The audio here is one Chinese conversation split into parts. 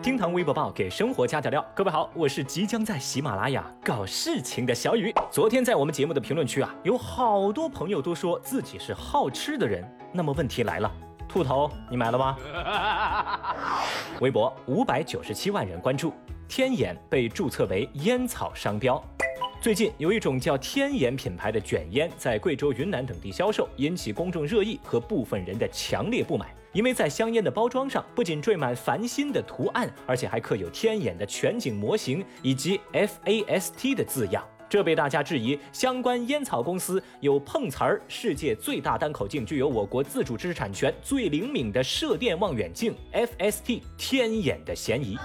厅堂微博报给生活加点料。各位好，我是即将在喜马拉雅搞事情的小雨。昨天在我们节目的评论区啊，有好多朋友都说自己是好吃的人。那么问题来了，兔头你买了吗？微博五百九十七万人关注，天眼被注册为烟草商标。最近有一种叫天眼品牌的卷烟在贵州、云南等地销售，引起公众热议和部分人的强烈不满。因为在香烟的包装上不仅缀满繁星的图案，而且还刻有天眼的全景模型以及 FAST 的字样，这被大家质疑相关烟草公司有碰瓷儿世界最大单口径、具有我国自主知识产权、最灵敏的射电望远镜 FST 天眼的嫌疑。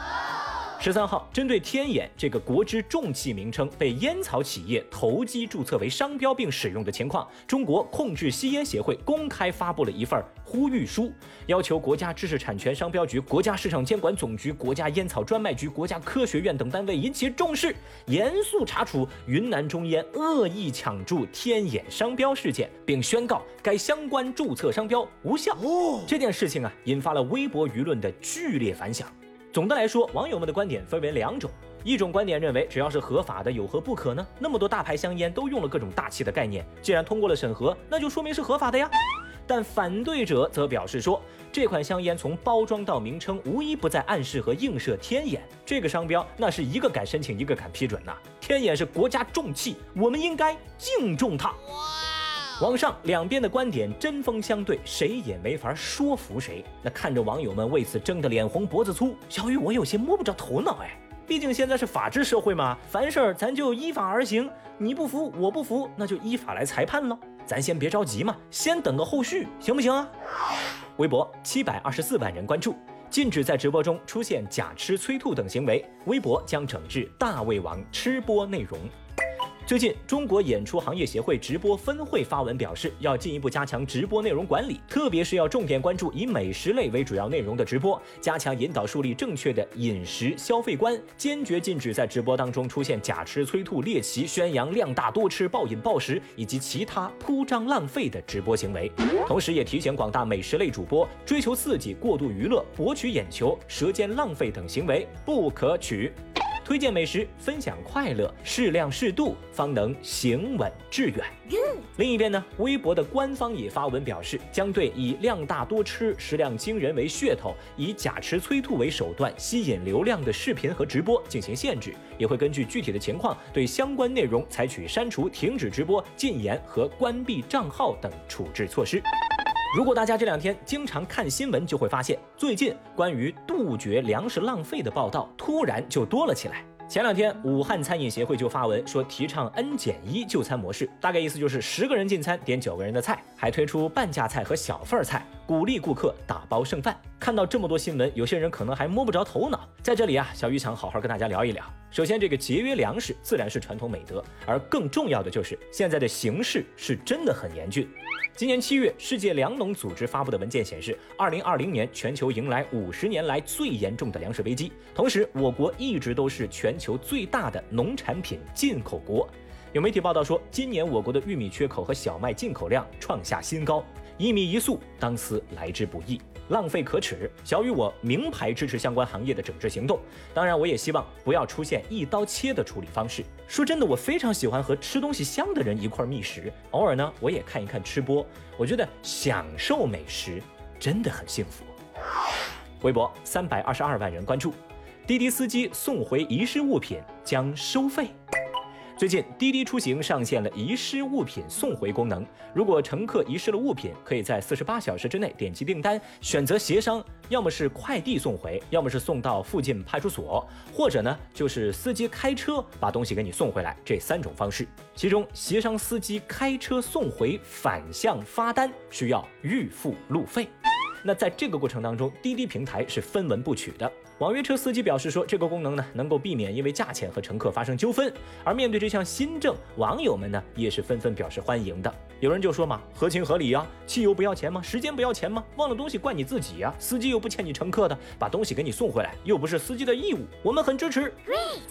十三号，针对天眼这个国之重器名称被烟草企业投机注册为商标并使用的情况，中国控制吸烟协会公开发布了一份呼吁书，要求国家知识产权商标局、国家市场监管总局、国家烟草专卖局、国家科学院等单位引起重视，严肃查处云南中烟恶意抢注天眼商标事件，并宣告该相关注册商标无效。这件事情啊，引发了微博舆论的剧烈反响。总的来说，网友们的观点分为两种。一种观点认为，只要是合法的，有何不可呢？那么多大牌香烟都用了各种大气的概念，既然通过了审核，那就说明是合法的呀。但反对者则表示说，这款香烟从包装到名称，无一不在暗示和映射天眼这个商标，那是一个敢申请，一个敢批准呐。天眼是国家重器，我们应该敬重它。网上两边的观点针锋相对，谁也没法说服谁。那看着网友们为此争得脸红脖子粗，小雨我有些摸不着头脑哎。毕竟现在是法治社会嘛，凡事咱就依法而行。你不服，我不服，那就依法来裁判喽。咱先别着急嘛，先等个后续，行不行啊？微博七百二十四万人关注，禁止在直播中出现假吃催吐等行为，微博将整治大胃王吃播内容。最近，中国演出行业协会直播分会发文表示，要进一步加强直播内容管理，特别是要重点关注以美食类为主要内容的直播，加强引导树立正确的饮食消费观，坚决禁止在直播当中出现假吃催吐、猎奇、宣扬量大多吃、暴饮暴食以及其他铺张浪费的直播行为。同时，也提醒广大美食类主播，追求刺激、过度娱乐、博取眼球、舌尖浪费等行为不可取。推荐美食，分享快乐，适量适度，方能行稳致远。另一边呢，微博的官方也发文表示，将对以量大多吃、食量惊人为噱头，以假吃催吐为手段吸引流量的视频和直播进行限制，也会根据具体的情况对相关内容采取删除、停止直播、禁言和关闭账号等处置措施。如果大家这两天经常看新闻，就会发现最近关于杜绝粮食浪费的报道突然就多了起来。前两天，武汉餐饮协会就发文说提倡 N 减一就餐模式，大概意思就是十个人进餐点九个人的菜，还推出半价菜和小份菜，鼓励顾客打包剩饭。看到这么多新闻，有些人可能还摸不着头脑。在这里啊，小鱼想好好跟大家聊一聊。首先，这个节约粮食自然是传统美德，而更重要的就是现在的形势是真的很严峻。今年七月，世界粮农组织发布的文件显示，二零二零年全球迎来五十年来最严重的粮食危机。同时，我国一直都是全球最大的农产品进口国。有媒体报道说，今年我国的玉米缺口和小麦进口量创下新高，一米一粟，当思来之不易。浪费可耻，小雨我名牌支持相关行业的整治行动。当然，我也希望不要出现一刀切的处理方式。说真的，我非常喜欢和吃东西香的人一块觅食，偶尔呢，我也看一看吃播。我觉得享受美食真的很幸福。微博三百二十二万人关注，滴滴司机送回遗失物品将收费。最近，滴滴出行上线了遗失物品送回功能。如果乘客遗失了物品，可以在四十八小时之内点击订单，选择协商，要么是快递送回，要么是送到附近派出所，或者呢就是司机开车把东西给你送回来，这三种方式。其中，协商司机开车送回反向发单需要预付路费。那在这个过程当中，滴滴平台是分文不取的。网约车司机表示说，这个功能呢能够避免因为价钱和乘客发生纠纷。而面对这项新政，网友们呢也是纷纷表示欢迎的。有人就说嘛，合情合理呀，汽油不要钱吗？时间不要钱吗？忘了东西怪你自己呀，司机又不欠你乘客的，把东西给你送回来又不是司机的义务，我们很支持。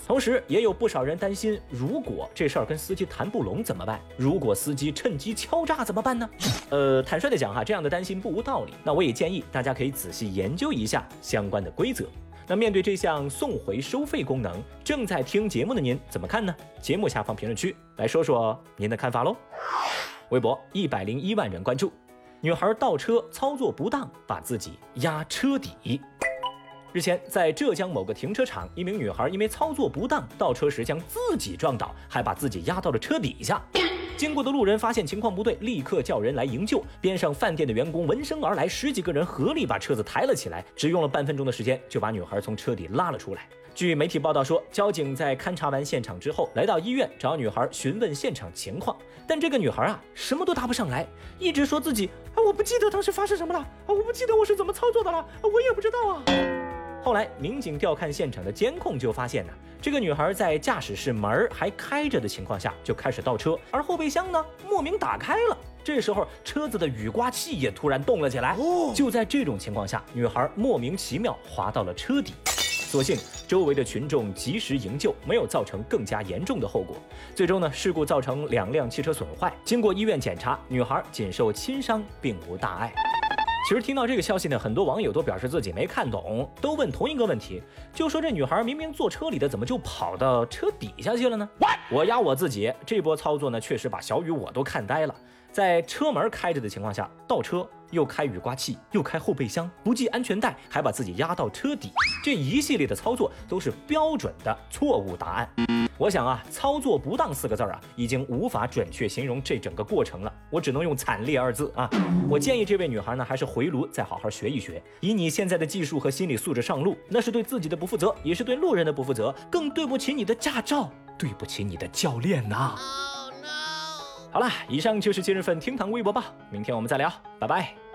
同时，也有不少人担心，如果这事儿跟司机谈不拢怎么办？如果司机趁机敲诈怎么办呢？呃，坦率的讲哈，这样的担心不无道理。那我也建议大家可以仔细研究一下相关的规则。那面对这项送回收费功能，正在听节目的您怎么看呢？节目下方评论区来说说您的看法喽。微博一百零一万人关注，女孩倒车操作不当，把自己压车底。日前，在浙江某个停车场，一名女孩因为操作不当，倒车时将自己撞倒，还把自己压到了车底下。经过的路人发现情况不对，立刻叫人来营救。边上饭店的员工闻声而来，十几个人合力把车子抬了起来，只用了半分钟的时间就把女孩从车底拉了出来。据媒体报道说，交警在勘察完现场之后，来到医院找女孩询问现场情况，但这个女孩啊，什么都答不上来，一直说自己啊，我不记得当时发生什么了啊，我不记得我是怎么操作的了，我也不知道啊。后来，民警调看现场的监控，就发现呢，这个女孩在驾驶室门还开着的情况下就开始倒车，而后备箱呢莫名打开了。这时候，车子的雨刮器也突然动了起来。就在这种情况下，女孩莫名其妙滑到了车底。所幸周围的群众及时营救，没有造成更加严重的后果。最终呢，事故造成两辆汽车损坏。经过医院检查，女孩仅受轻伤，并无大碍。其实听到这个消息呢，很多网友都表示自己没看懂，都问同一个问题，就说这女孩明明坐车里的，怎么就跑到车底下去了呢？我压我自己，这波操作呢，确实把小雨我都看呆了。在车门开着的情况下倒车。又开雨刮器，又开后备箱，不系安全带，还把自己压到车底，这一系列的操作都是标准的错误答案。我想啊，操作不当四个字儿啊，已经无法准确形容这整个过程了，我只能用惨烈二字啊。我建议这位女孩呢，还是回炉再好好学一学。以你现在的技术和心理素质上路，那是对自己的不负责，也是对路人的不负责，更对不起你的驾照，对不起你的教练呐。好了，以上就是今日份厅堂微博报，明天我们再聊，拜拜。